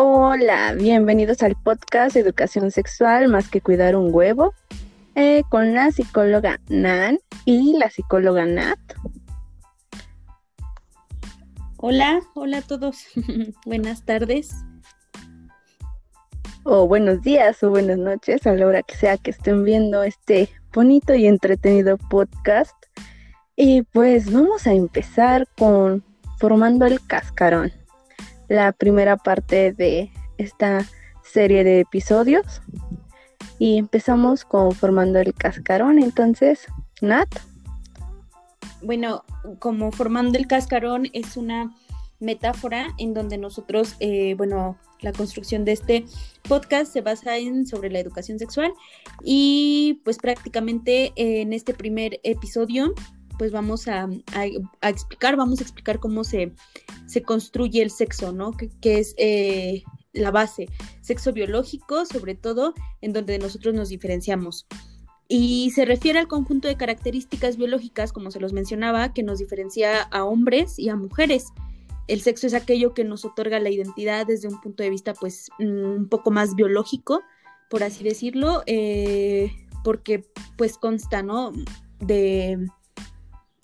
Hola, bienvenidos al podcast Educación Sexual más que cuidar un huevo eh, con la psicóloga Nan y la psicóloga Nat. Hola, hola a todos. Buenas tardes. O buenos días o buenas noches a la hora que sea que estén viendo este bonito y entretenido podcast. Y pues vamos a empezar con formando el cascarón la primera parte de esta serie de episodios. Y empezamos con formando el cascarón. Entonces, Nat. Bueno, como formando el cascarón es una metáfora en donde nosotros, eh, bueno, la construcción de este podcast se basa en sobre la educación sexual y pues prácticamente en este primer episodio pues vamos a, explicar, vamos a explicar cómo se, se construye el sexo, ¿no? Que, es eh, la base, sexo biológico, sobre todo, en donde nosotros nos diferenciamos. Y se refiere al conjunto de características biológicas, como se los mencionaba, que nos diferencia a hombres y a mujeres. El sexo es aquello que nos otorga la identidad desde un punto de vista, pues, mm, un poco más biológico, por así decirlo, eh, porque, pues, consta, ¿no? De,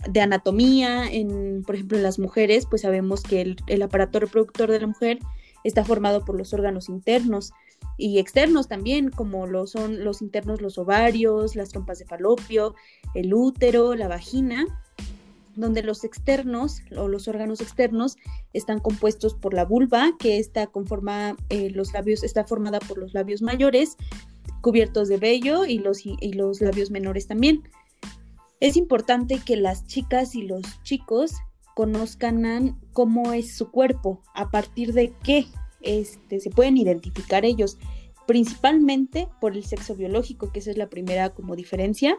de anatomía, en, por ejemplo, en las mujeres, pues sabemos que el, aparato reproductor de la mujer está formado por los órganos internos y externos también, como lo son los internos, los ovarios, las trompas de falopio, el útero, la vagina, donde los externos o los órganos externos están compuestos por la vulva, que está conforma eh, los labios, está formada por los labios mayores, cubiertos de vello y los, y los labios menores también. Es importante que las chicas y los chicos conozcan cómo es su cuerpo, a partir de qué este, se pueden identificar ellos, principalmente por el sexo biológico, que esa es la primera como diferencia,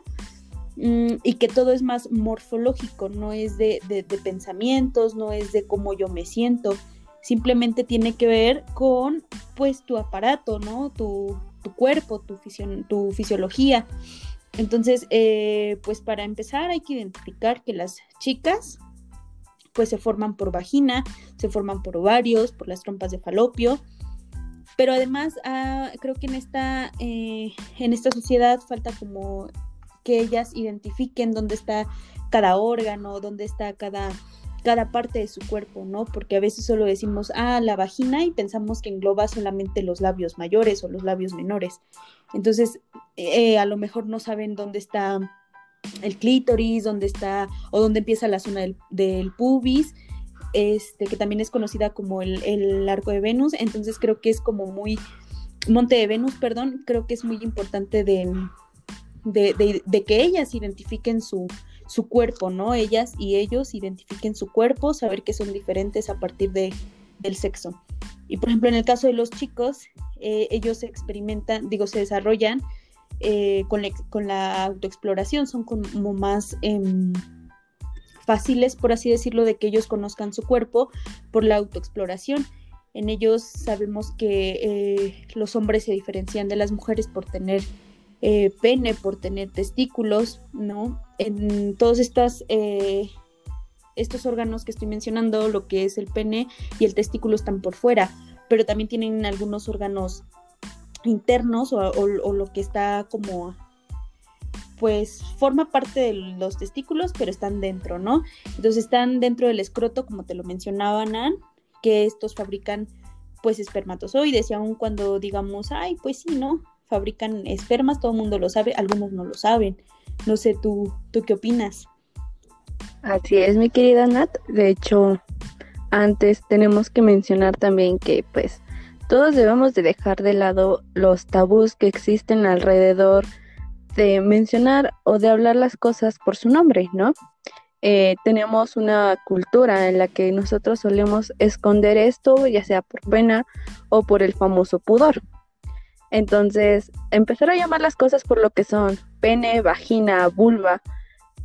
mm, y que todo es más morfológico, no es de, pensamientos, no es de cómo yo me siento, simplemente tiene que ver con pues tu aparato, ¿no? Tu, cuerpo, tu, tu fisiología. Entonces, eh, pues para empezar hay que identificar que las chicas pues se forman por vagina, se forman por ovarios, por las trompas de falopio, pero además ah, creo que en esta, eh, en esta sociedad falta como que ellas identifiquen dónde está cada órgano, dónde está cada, cada parte de su cuerpo, ¿no? Porque a veces solo decimos, ah, la vagina y pensamos que engloba solamente los labios mayores o los labios menores. Entonces, eh, a lo mejor no saben dónde está el clítoris, dónde está o dónde empieza la zona del, pubis, este, que también es conocida como el, arco de Venus. Entonces creo que es como muy, Monte de Venus, perdón, creo que es muy importante de, de, que ellas identifiquen su, su cuerpo, ¿no? Ellas y ellos identifiquen su cuerpo, saber que son diferentes a partir de, del sexo. Y por ejemplo, en el caso de los chicos, eh, ellos experimentan, digo, se desarrollan eh, con, la, autoexploración, son como más em, fáciles, por así decirlo, de que ellos conozcan su cuerpo por la autoexploración. En ellos sabemos que eh, los hombres se diferencian de las mujeres por tener pene, por tener testículos, ¿no? En todos estas estos órganos que estoy mencionando, lo que es el pene y el testículo están por fuera, pero también tienen algunos órganos internos o, lo que está como pues forma parte de los testículos, pero están dentro, ¿no? Entonces están dentro del escroto, como te lo mencionaba Nan, que estos fabrican pues espermatozoides y aun cuando digamos, ay, pues sí, ¿no? Fabrican espermas, todo el mundo lo sabe, algunos no lo saben. No sé, tú, ¿tú qué opinas? Así es, mi querida Nat. De hecho, antes tenemos que mencionar también que pues todos debemos de dejar de lado los tabús que existen alrededor de mencionar o de hablar las cosas por su nombre, ¿no? Eh, tenemos una cultura en la que nosotros solemos esconder esto, ya sea por pena o por el famoso pudor. Entonces, empezar a llamar las cosas por lo que son, pene, vagina, vulva,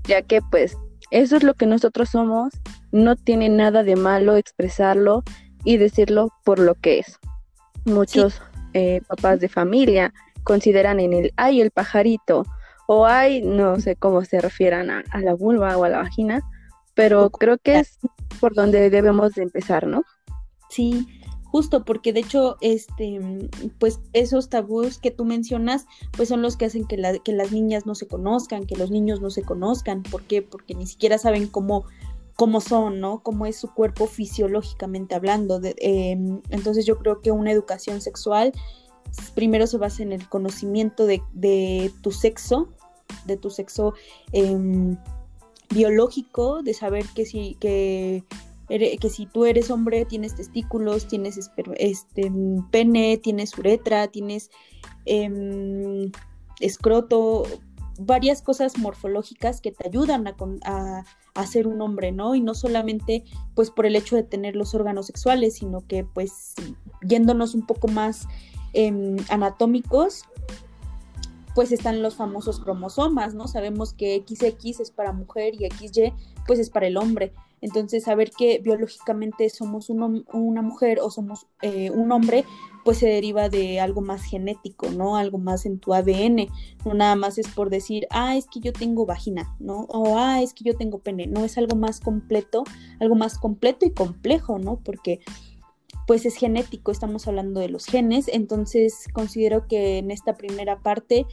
ya que pues eso es lo que nosotros somos, no tiene nada de malo expresarlo y decirlo por lo que es. Muchos eh, papás de familia consideran en el ay el pajarito o ay no sé cómo se refieran a, la vulva o a la vagina, pero creo que es por donde debemos de empezar, ¿no? Sí, justo porque de hecho, este, pues esos tabús que tú mencionas, pues son los que hacen que, la, que las niñas no se conozcan, que los niños no se conozcan. ¿Por qué? Porque ni siquiera saben cómo, cómo son, ¿no? Cómo es su cuerpo fisiológicamente hablando. Em, entonces yo creo que una educación sexual primero se basa en el conocimiento de, de tu sexo, de tu sexo em, biológico, de saber que si, que que si tú eres hombre tienes testículos, tienes este, pene, tienes uretra, tienes em, escroto, varias cosas morfológicas que te ayudan a, a, ser un hombre, ¿no? Y no solamente pues por el hecho de tener los órganos sexuales, sino que pues yéndonos un poco más em, anatómicos, pues están los famosos cromosomas, ¿no? Sabemos que XX es para mujer y XY pues es para el hombre. Entonces, saber que biológicamente somos una mujer o somos eh, un hombre, pues se deriva de algo más genético, ¿no? Algo más en tu ADN. No nada más es por decir, ah, es que yo tengo vagina, ¿no? O ah, es que yo tengo pene. No, es algo más completo, algo más completo y complejo, ¿no? Porque pues es genético, estamos hablando de los genes, entonces considero que en esta primera parte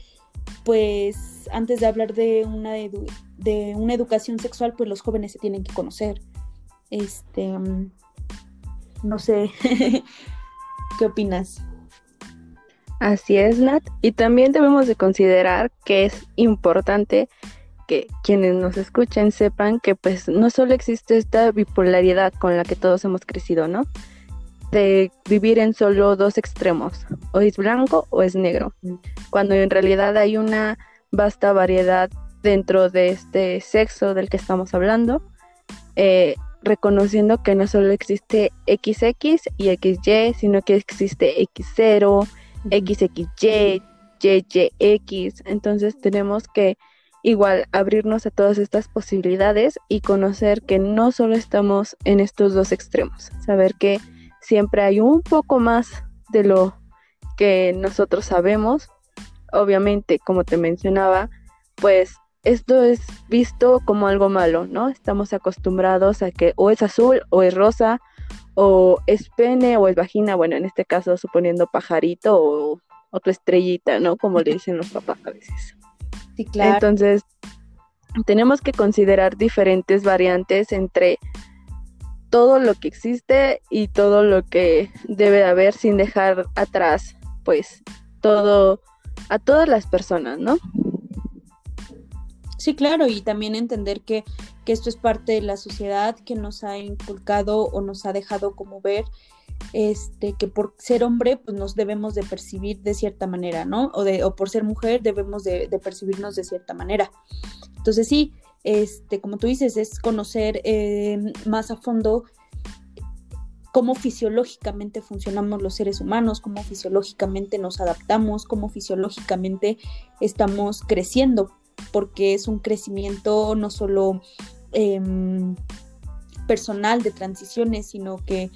pues antes de hablar de una, de una educación sexual, pues los jóvenes se tienen que conocer. Este, no sé, ¿qué opinas? Así es, Nat. Y también debemos de considerar que es importante que quienes nos escuchen sepan que pues no solo existe esta bipolaridad con la que todos hemos crecido, ¿no? De vivir en solo dos extremos, o es blanco o es negro, cuando en realidad hay una vasta variedad dentro de este sexo del que estamos hablando, eh, reconociendo que no solo existe XX y XY, sino que existe X0, XXY, YYX, entonces tenemos que igual abrirnos a todas estas posibilidades y conocer que no solo estamos en estos dos extremos, saber que siempre hay un poco más de lo que nosotros sabemos. Obviamente, como te mencionaba, pues esto es visto como algo malo, ¿no? Estamos acostumbrados a que o es azul o es rosa o es pene o es vagina, bueno, en este caso suponiendo pajarito o otra estrellita, ¿no? Como le dicen los papás a veces. Sí, claro. Entonces, tenemos que considerar diferentes variantes entre todo lo que existe y todo lo que debe de haber sin dejar atrás, pues, todo, a todas las personas, ¿no? Sí, claro, y también entender que, que esto es parte de la sociedad que nos ha inculcado o nos ha dejado como ver este, que por ser hombre, pues nos debemos de percibir de cierta manera, ¿no? O, de, o por ser mujer debemos de, de percibirnos de cierta manera. Entonces sí, este, como tú dices, es conocer eh, más a fondo cómo fisiológicamente funcionamos los seres humanos, cómo fisiológicamente nos adaptamos, cómo fisiológicamente estamos creciendo, porque es un crecimiento no solo em, personal de transiciones, sino que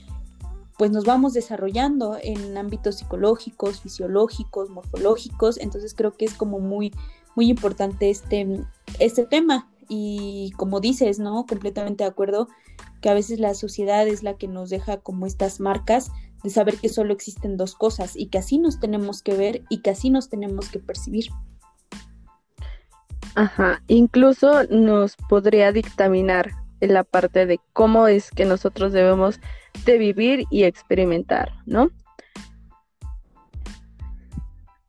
pues nos vamos desarrollando en ámbitos psicológicos, fisiológicos, morfológicos, entonces creo que es como muy, muy importante este, este tema y como dices, ¿no? Completamente de acuerdo que a veces la sociedad es la que nos deja como estas marcas de saber que solo existen dos cosas y que así nos tenemos que ver y que así nos tenemos que percibir. Ajá, incluso nos podría dictaminar en la parte de cómo es que nosotros debemos de vivir y experimentar, ¿no?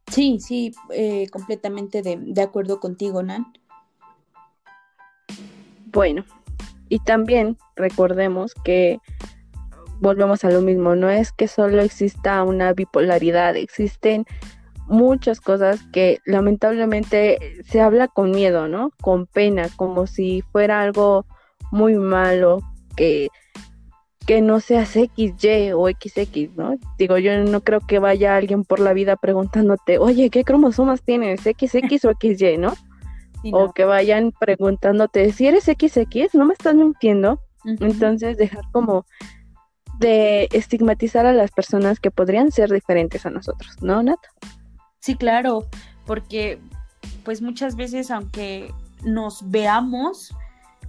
Sí, sí, eh, completamente de, de acuerdo contigo, Nan. Bueno, y también recordemos que volvemos a lo mismo, no es que solo exista una bipolaridad, existen muchas cosas que lamentablemente se habla con miedo, ¿no? Con pena, como si fuera algo muy malo, que, que no seas XY o XX, ¿no? Digo, yo no creo que vaya alguien por la vida preguntándote, oye, ¿qué cromosomas tienes? ¿XX o XY, no? O que vayan preguntándote si eres XX, no me estás mintiendo. Entonces dejar como de estigmatizar a las personas que podrían ser diferentes a nosotros, ¿no, Nat? Sí, claro, porque pues muchas veces aunque nos veamos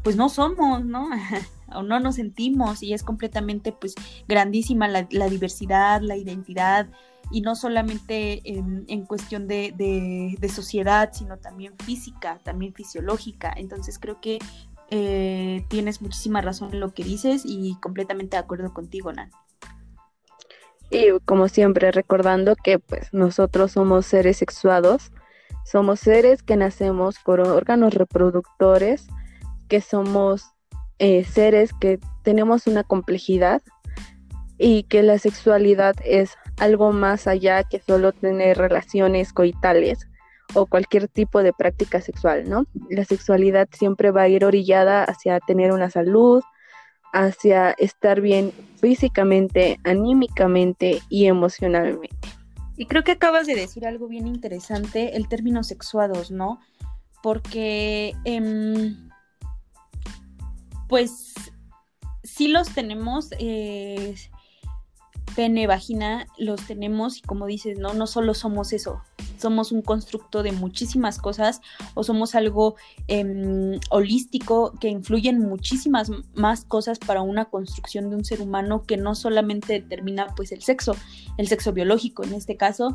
pues no somos, ¿no? o no nos sentimos y es completamente pues grandísima la, diversidad, la identidad y no solamente en, cuestión de, sociedad, sino también física, también fisiológica. Entonces creo que eh, tienes muchísima razón en lo que dices y completamente de acuerdo contigo, Nan. Y como siempre, recordando que pues nosotros somos seres sexuados, somos seres que nacemos por órganos reproductores, que somos eh, seres que tenemos una complejidad y que la sexualidad es algo más allá que solo tener relaciones coitales o cualquier tipo de práctica sexual, ¿no? La sexualidad siempre va a ir orillada hacia tener una salud, hacia estar bien físicamente, anímicamente y emocionalmente. Y creo que acabas de decir algo bien interesante, el término sexuados, ¿no? Porque, em, pues, sí los tenemos, eh, pene, vagina, los tenemos y como dices, ¿no? No solo somos eso, somos un constructo de muchísimas cosas o somos algo em, holístico que influye en muchísimas más cosas para una construcción de un ser humano que no solamente determina pues el sexo, el sexo biológico en este caso.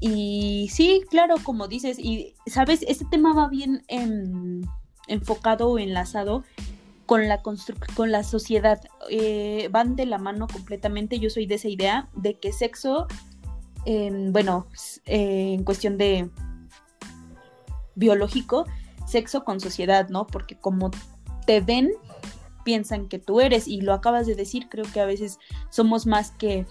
Y sí, claro, como dices, y sabes, este tema va bien em, enfocado o enlazado con la, con la sociedad. Eh, van de la mano completamente. Yo soy de esa idea de que sexo, bueno, eh, en cuestión de biológico, sexo con sociedad, ¿no? Porque como te ven, piensan que tú eres y lo acabas de decir, creo que a veces somos más que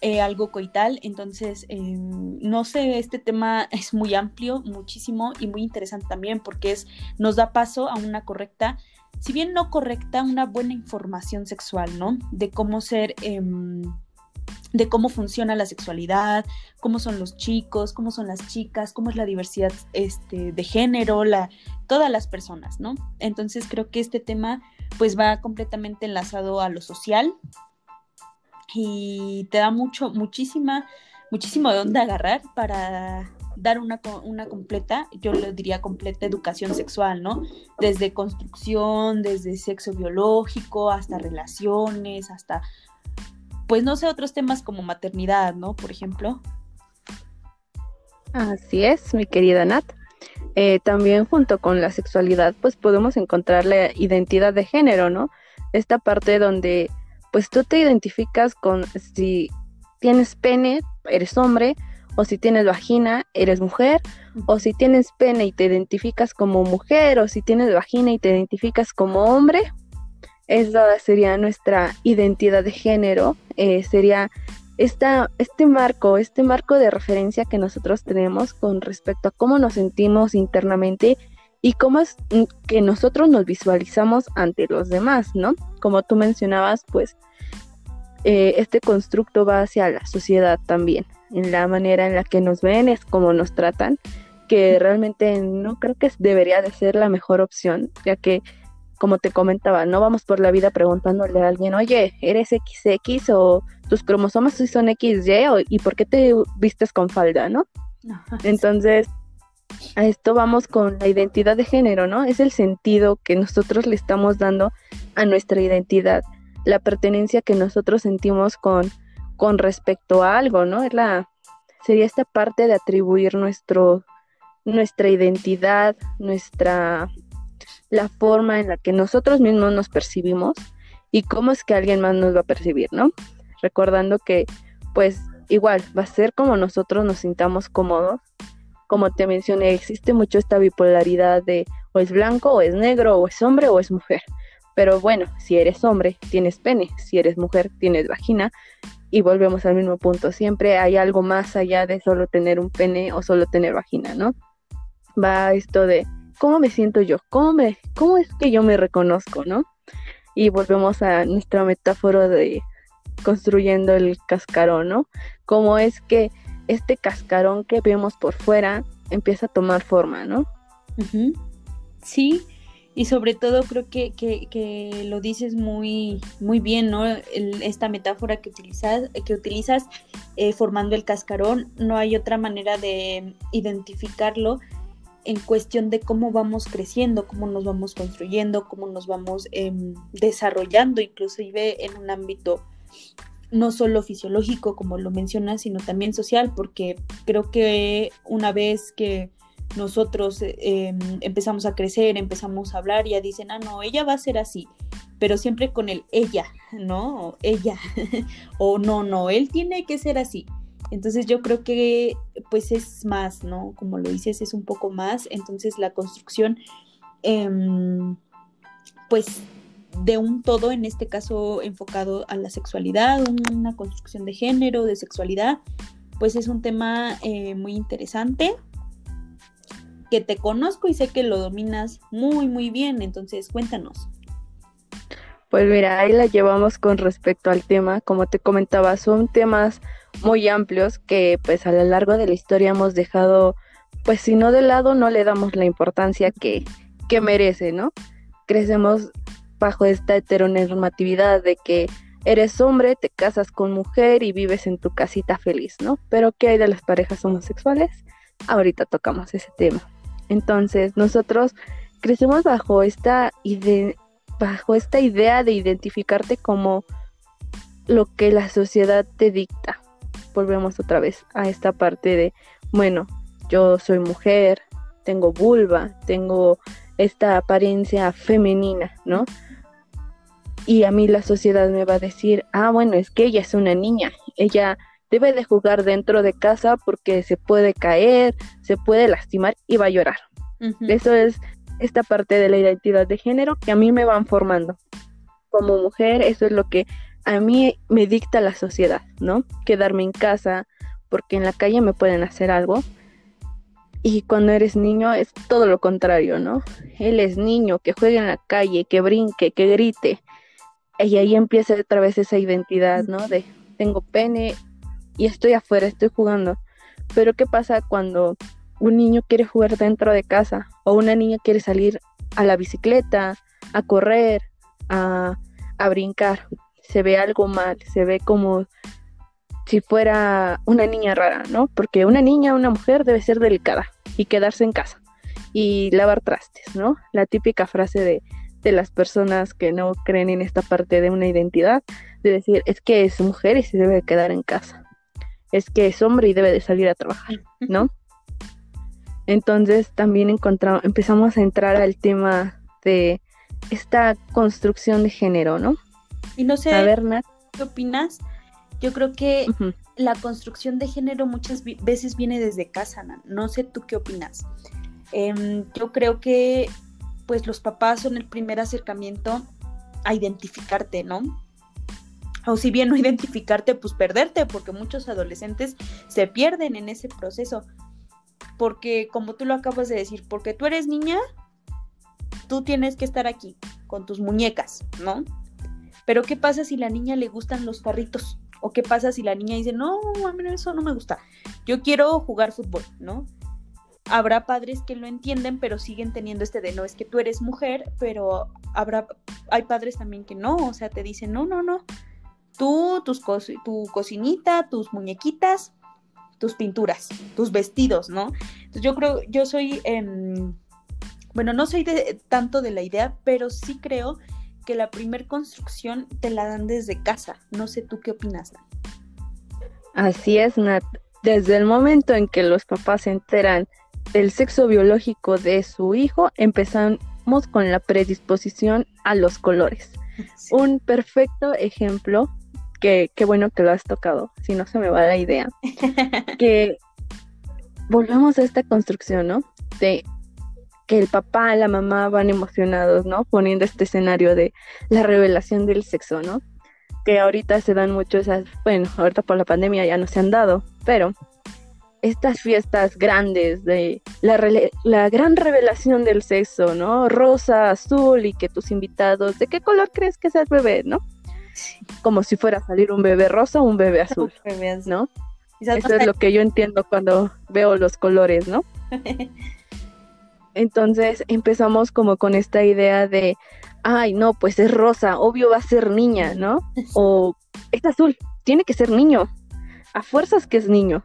eh, algo coital, entonces em, no sé, este tema es muy amplio, muchísimo y muy interesante también porque es, nos da paso a una correcta si bien no correcta, una buena información sexual, ¿no? De cómo ser, em, de cómo funciona la sexualidad, cómo son los chicos, cómo son las chicas, cómo es la diversidad este, de género, la, todas las personas, ¿no? Entonces creo que este tema pues va completamente enlazado a lo social y te da mucho, muchísima, muchísimo de dónde agarrar para dar una, una completa, yo le diría completa educación sexual, ¿no? Desde construcción, desde sexo biológico, hasta relaciones, hasta, pues no sé, otros temas como maternidad, ¿no? Por ejemplo. Así es, mi querida Nat. Eh, también junto con la sexualidad, pues podemos encontrar la identidad de género, ¿no? Esta parte donde, pues tú te identificas con si tienes pene, eres hombre, o si tienes vagina, eres mujer, o si tienes pene y te identificas como mujer, o si tienes vagina y te identificas como hombre. Esa sería nuestra identidad de género, eh, sería esta, este marco, este marco de referencia que nosotros tenemos con respecto a cómo nos sentimos internamente y cómo es que nosotros nos visualizamos ante los demás, ¿no? Como tú mencionabas, pues eh, este constructo va hacia la sociedad también la manera en la que nos ven, es como nos tratan, que realmente no creo que debería de ser la mejor opción, ya que, como te comentaba, no vamos por la vida preguntándole a alguien, oye, ¿eres XX o tus cromosomas son XY o, y por qué te vistes con falda, ¿no? Entonces, a esto vamos con la identidad de género, ¿no? Es el sentido que nosotros le estamos dando a nuestra identidad, la pertenencia que nosotros sentimos con con respecto a algo, ¿no? Es la, sería esta parte de atribuir nuestro, nuestra identidad, nuestra, la forma en la que nosotros mismos nos percibimos y cómo es que alguien más nos va a percibir, ¿no? Recordando que, pues, igual, va a ser como nosotros nos sintamos cómodos. Como te mencioné, existe mucho esta bipolaridad de o es blanco o es negro, o es hombre o es mujer. Pero bueno, si eres hombre, tienes pene, si eres mujer, tienes vagina, y volvemos al mismo punto. Siempre hay algo más allá de solo tener un pene o solo tener vagina, ¿no? Va esto de cómo me siento yo, cómo, me, cómo es que yo me reconozco, ¿no? Y volvemos a nuestra metáfora de construyendo el cascarón, ¿no? Cómo es que este cascarón que vemos por fuera empieza a tomar forma, ¿no? Sí, y sobre todo creo que, que, lo dices muy, muy bien, ¿no? esta metáfora que utilizas, que utilizas eh, formando el cascarón, no hay otra manera de identificarlo en cuestión de cómo vamos creciendo, cómo nos vamos construyendo, cómo nos vamos em, desarrollando, inclusive en un ámbito no solo fisiológico, como lo mencionas, sino también social, porque creo que una vez que nosotros em, empezamos a crecer, empezamos a hablar, ya dicen, ah, no, ella va a ser así, pero siempre con el ella, ¿no? ella, o no, no, él tiene que ser así. Entonces yo creo que pues es más, ¿no? Como lo dices, es un poco más. Entonces la construcción, em, pues de un todo, en este caso enfocado a la sexualidad, una construcción de género, de sexualidad, pues es un tema eh, muy interesante que te conozco y sé que lo dominas muy, muy bien. Entonces cuéntanos. Pues mira, ahí la llevamos con respecto al tema. Como te comentaba, son temas muy amplios que pues a lo largo de la historia hemos dejado, pues si no de lado, no le damos la importancia que, que merece, ¿no? Crecemos bajo esta heteronormatividad de que eres hombre, te casas con mujer y vives en tu casita feliz, ¿no? Pero ¿qué hay de las parejas homosexuales? Ahorita tocamos ese tema. Entonces, nosotros crecemos bajo esta, bajo esta idea de identificarte como lo que la sociedad te dicta, volvemos otra vez a esta parte de, bueno, yo soy mujer, tengo vulva, tengo esta apariencia femenina, ¿no? Y a mí la sociedad me va a decir, ah, bueno, es que ella es una niña, ella debe de jugar dentro de casa porque se puede caer, se puede lastimar y va a llorar. Eso es esta parte de la identidad de género que a mí me van formando. Como mujer, eso es lo que a mí me dicta la sociedad, ¿no? Quedarme en casa porque en la calle me pueden hacer algo. Y cuando eres niño es todo lo contrario, ¿no? Él es niño, que juegue en la calle, que brinque, que grite. Y ahí empieza otra vez esa identidad, ¿no? De tengo pene y estoy afuera, estoy jugando. Pero ¿qué pasa cuando un niño quiere jugar dentro de casa o una niña quiere salir a la bicicleta, a correr, a, a brincar? se ve algo mal, se ve como si fuera una niña rara, ¿no? Porque una niña, una mujer debe ser delicada y quedarse en casa y lavar trastes, ¿no? La típica frase de, de las personas que no creen en esta parte de una identidad, de decir, es que es mujer y se debe quedar en casa, es que es hombre y debe de salir a trabajar, ¿no? Entonces también encontramos, empezamos a entrar al tema de esta construcción de género, ¿no? Y no sé, ¿qué opinas? Yo creo que la construcción de género muchas veces viene desde casa, no sé tú qué opinas. Em, yo creo que pues los papás son el primer acercamiento a identificarte, ¿no? O si bien no identificarte, pues perderte, porque muchos adolescentes se pierden en ese proceso. Porque como tú lo acabas de decir, porque tú eres niña, tú tienes que estar aquí con tus muñecas, ¿no? Pero ¿qué pasa si la niña le gustan los carritos? ¿O qué pasa si la niña dice, no, a mí eso no me gusta, yo quiero jugar fútbol, ¿no? Habrá padres que lo entienden, pero siguen teniendo este de, no, es que tú eres mujer, pero habrá, hay padres también que no, o sea, te dicen, no, no, no, tú, tus tu cocinita, tus muñequitas, tus pinturas, tus vestidos, ¿no? Entonces yo creo, yo soy, bueno, no soy de, tanto de la idea, pero sí creo que la primer construcción te la dan desde casa. No sé tú qué opinas, Así es, Nat. Desde el momento en que los papás se enteran del sexo biológico de su hijo, empezamos con la predisposición a los colores. Un perfecto ejemplo, que qué bueno que lo has tocado, si no se me va la idea, que volvemos a esta construcción, ¿no? De que el papá, la mamá van emocionados, ¿no? Poniendo este escenario de la revelación del sexo, ¿no? Que ahorita se dan mucho esas, bueno, ahorita por la pandemia ya no se han dado, pero estas fiestas grandes de la, la gran revelación del sexo, ¿no? Rosa, azul y que tus invitados, ¿de qué color crees que es el bebé, no? Como si fuera a salir un bebé rosa o un bebé azul, ¿no? Eso es lo que yo entiendo cuando veo los colores, ¿no? Entonces empezamos como con esta idea de, ay, no, pues es rosa, obvio va a ser niña, ¿no? O es azul, tiene que ser niño, a fuerzas que es niño.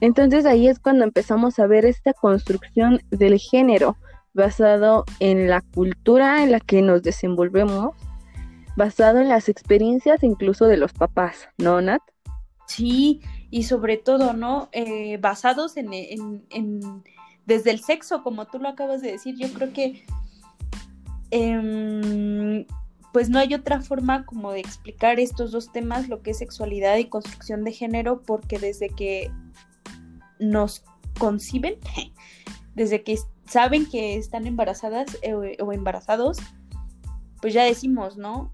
Entonces ahí es cuando empezamos a ver esta construcción del género basado en la cultura en la que nos desenvolvemos, basado en las experiencias incluso de los papás, ¿no, Nat? Sí, y sobre todo, ¿no? Eh, basados en, desde el sexo, como tú lo acabas de decir, yo creo que em, pues no hay otra forma como de explicar estos dos temas, lo que es sexualidad y construcción de género, porque desde que nos conciben, desde que saben que están embarazadas eh, o embarazados, pues ya decimos, ¿no?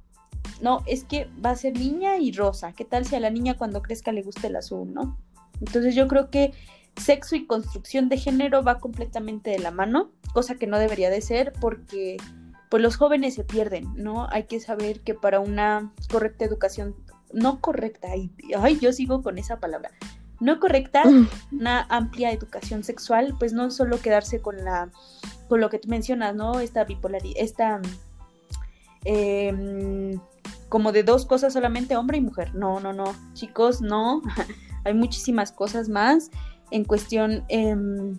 No, es que va a ser niña y rosa. ¿Qué tal si a la niña cuando crezca le guste el azul, no? Entonces yo creo que sexo y construcción de género va completamente de la mano, cosa que no debería de ser porque pues los jóvenes se pierden, ¿no? Hay que saber que para una correcta educación, no correcta, y, ay, yo sigo con esa palabra, no correcta, mm. una amplia educación sexual, pues no solo quedarse con la, con lo que tú mencionas, ¿no? Esta bipolaridad, esta, em, como de dos cosas solamente, hombre y mujer. No, no, no, chicos, no, hay muchísimas cosas más en cuestión em,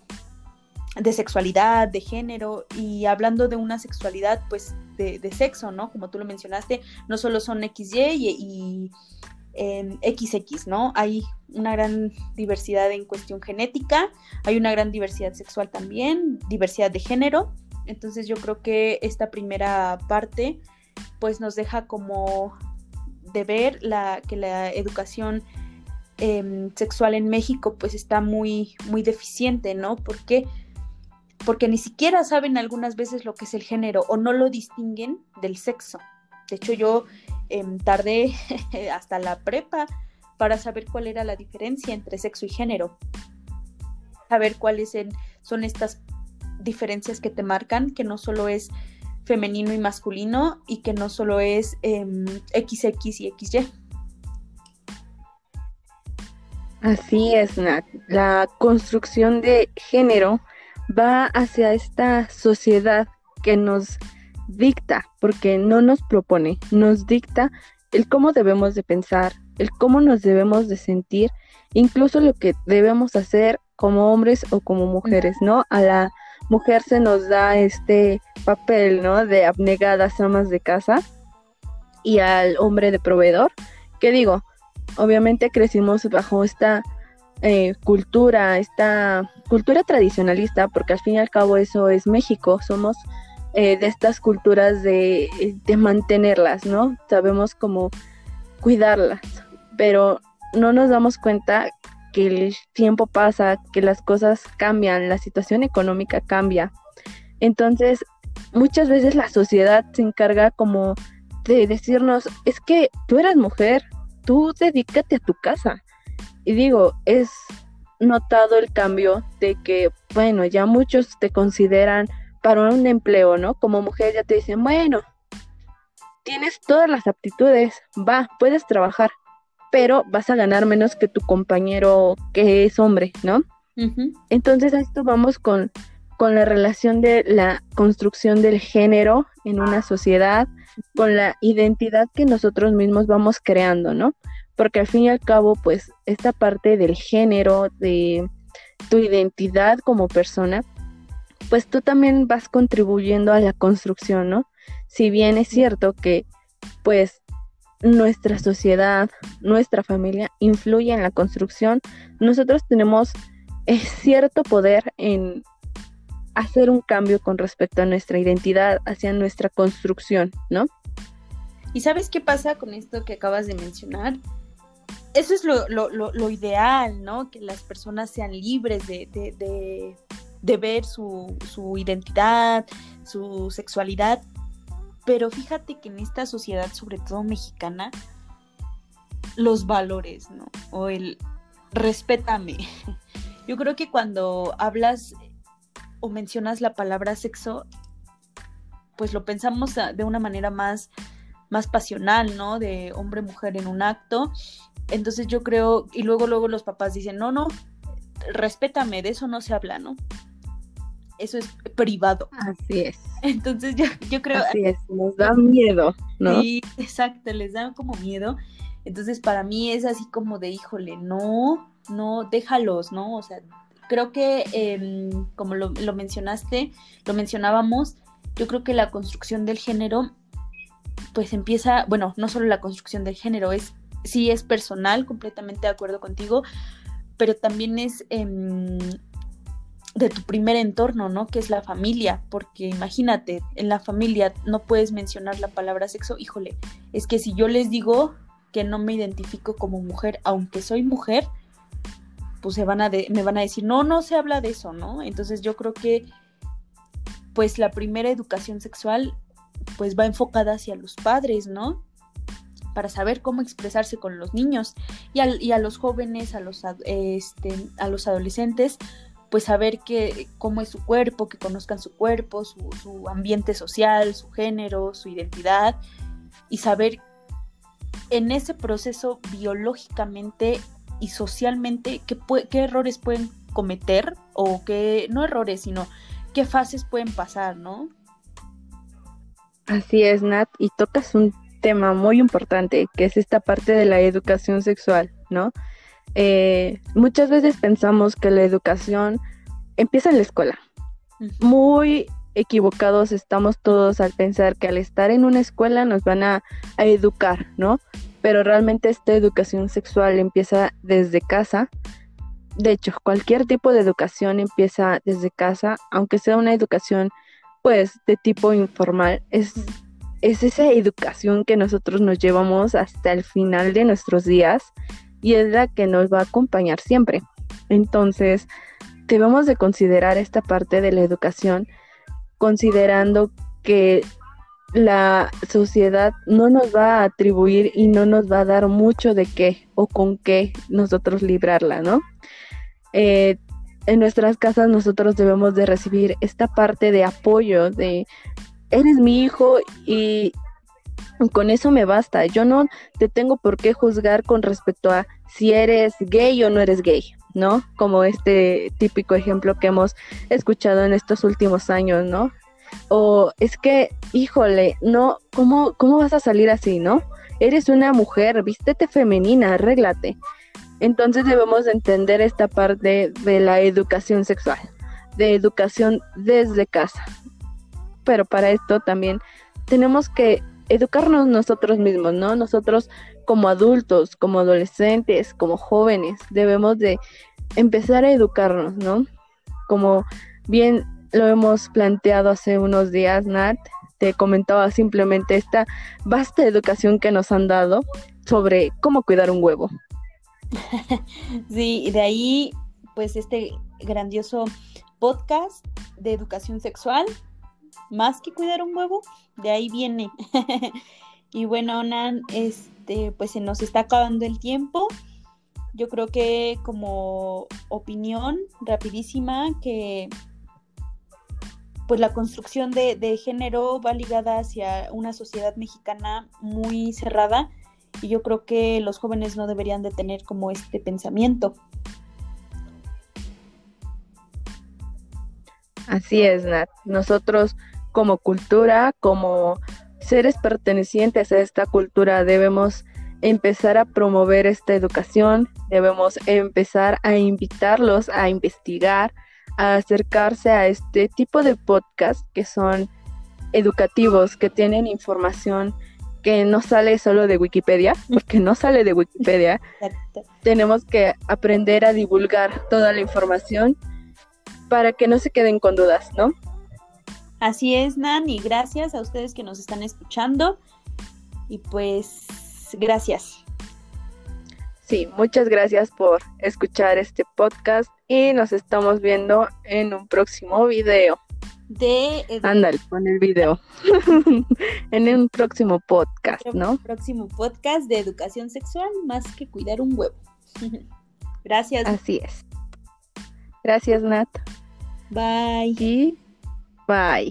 de sexualidad, de género y hablando de una sexualidad pues de, sexo, ¿no? Como tú lo mencionaste, no solo son XY y, XX, ¿no? Hay una gran diversidad en cuestión genética, hay una gran diversidad sexual también, diversidad de género. Entonces yo creo que esta primera parte pues nos deja como de ver que la educación em, sexual en México pues está muy, muy deficiente, ¿no? Porque porque ni siquiera saben algunas veces lo que es el género o no lo distinguen del sexo. De hecho, yo em, tardé hasta la prepa para saber cuál era la diferencia entre sexo y género. Saber cuáles son estas diferencias que te marcan, que no solo es femenino y masculino y que no solo es XX em, y XY. Así es, Nat. La construcción de género va hacia esta sociedad que nos dicta, porque no nos propone, nos dicta el cómo debemos de pensar, el cómo nos debemos de sentir, incluso lo que debemos hacer como hombres o como mujeres, ¿no? A la mujer se nos da este papel, ¿no? De abnegadas amas de casa y al hombre de proveedor, que digo, obviamente crecimos bajo esta eh, cultura, esta cultura tradicionalista, porque al fin y al cabo eso es México, somos eh, de estas culturas de, de, mantenerlas, ¿no? Sabemos cómo cuidarlas, pero no nos damos cuenta que el tiempo pasa, que las cosas cambian, la situación económica cambia. Entonces, muchas veces la sociedad se encarga como de decirnos, es que tú eres mujer, tú dedícate a tu casa y digo, es notado el cambio de que, bueno, ya muchos te consideran para un empleo, ¿no? Como mujer ya te dicen, bueno, tienes todas las aptitudes, va, puedes trabajar, pero vas a ganar menos que tu compañero que es hombre, ¿no? Entonces a esto vamos con, con la relación de la construcción del género en una sociedad, con la identidad que nosotros mismos vamos creando, ¿no? porque al fin y al cabo, pues esta parte del género, de tu identidad como persona, pues tú también vas contribuyendo a la construcción, ¿no? Si bien es cierto que, pues, nuestra sociedad, nuestra familia influye en la construcción, nosotros tenemos eh, cierto poder en hacer un cambio con respecto a nuestra identidad, hacia nuestra construcción, ¿no? ¿Y sabes qué pasa con esto que acabas de mencionar? eso es lo, ideal, ¿no? Que las personas sean libres de, ver su, su, identidad, su sexualidad. Pero fíjate que en esta sociedad, sobre todo mexicana, los valores, ¿no? O el respétame. Yo creo que cuando hablas o mencionas la palabra sexo, pues lo pensamos de una manera más, más pasional, ¿no? De hombre-mujer en un acto. Entonces yo creo, y luego, luego los papás dicen, no, no, respétame, de eso no se habla, ¿no? Eso es privado. Así es. Entonces yo, yo creo... Así es, nos da miedo, ¿no? Sí, exacto, les da como miedo. Entonces para mí es así como de, híjole, no, no, déjalos, ¿no? O sea, creo que em, como lo, lo mencionaste, lo mencionábamos, yo creo que la construcción del género pues empieza, bueno, no solo la construcción del género, es sí es personal, completamente de acuerdo contigo, pero también es em, de tu primer entorno, ¿no? Que es la familia, porque imagínate, en la familia no puedes mencionar la palabra sexo, híjole, es que si yo les digo que no me identifico como mujer, aunque soy mujer, pues se van a me van a decir, no, no se habla de eso, ¿no? Entonces yo creo que pues la primera educación sexual pues va enfocada hacia los padres, ¿no? Para saber cómo expresarse con los niños y, a los jóvenes, a los, este, a los adolescentes, pues saber que, cómo es su cuerpo, que conozcan su cuerpo, su, su ambiente social, su género, su identidad y saber en ese proceso biológicamente y socialmente qué, qué errores pueden cometer o qué, no errores, sino qué fases pueden pasar, ¿no? Así es, Nat, y tocas un tema muy importante, que es esta parte de la educación sexual, ¿no? Eh, muchas veces pensamos que la educación empieza en la escuela. Muy equivocados estamos todos al pensar que al estar en una escuela nos van a, a educar, ¿no? Pero realmente esta educación sexual empieza desde casa. De hecho, cualquier tipo de educación empieza desde casa, aunque sea una educación pues de tipo informal. Es, es esa educación que nosotros nos llevamos hasta el final de nuestros días y es la que nos va a acompañar siempre. Entonces, debemos de considerar esta parte de la educación considerando que la sociedad no nos va a atribuir y no nos va a dar mucho de qué o con qué nosotros librarla, ¿no? Eh, en nuestras casas nosotros debemos de recibir esta parte de apoyo de eres mi hijo y con eso me basta. Yo no te tengo por qué juzgar con respecto a si eres gay o no eres gay, ¿no? Como este típico ejemplo que hemos escuchado en estos últimos años, ¿no? O es que, híjole, no, ¿cómo, cómo vas a salir así, no? Eres una mujer, vístete femenina, arréglate. Entonces debemos entender esta parte de la educación sexual, de educación desde casa. Pero para esto también tenemos que educarnos nosotros mismos, ¿no? Nosotros como adultos, como adolescentes, como jóvenes, debemos de empezar a educarnos, ¿no? Como bien lo hemos planteado hace unos días, Nat, te comentaba simplemente esta vasta educación que nos han dado sobre cómo cuidar un huevo. sí, de ahí, pues este grandioso podcast de educación sexual, más que cuidar un huevo, de ahí viene. y bueno, Nan, este, pues se nos está acabando el tiempo. Yo creo que como opinión rapidísima que pues la construcción de, de género va ligada hacia una sociedad mexicana muy cerrada y yo creo que los jóvenes no deberían de tener como este pensamiento. Así es, Nat. Nosotros como cultura, como seres pertenecientes a esta cultura, debemos empezar a promover esta educación, debemos empezar a invitarlos a investigar, a acercarse a este tipo de podcast que son educativos, que tienen información que no sale solo de Wikipedia, porque no sale de Wikipedia. Tenemos que aprender a divulgar toda la información para que no se queden con dudas, ¿no? Así es, Nan, y gracias a ustedes que nos están escuchando. Y pues, gracias. Sí, muchas gracias por escuchar este podcast y nos estamos viendo en un próximo video de... Ándale, con el video. en un próximo podcast, ¿no? Próximo podcast de educación sexual más que cuidar un huevo. Gracias. Así es. Gracias, Nat. Bye. Bye.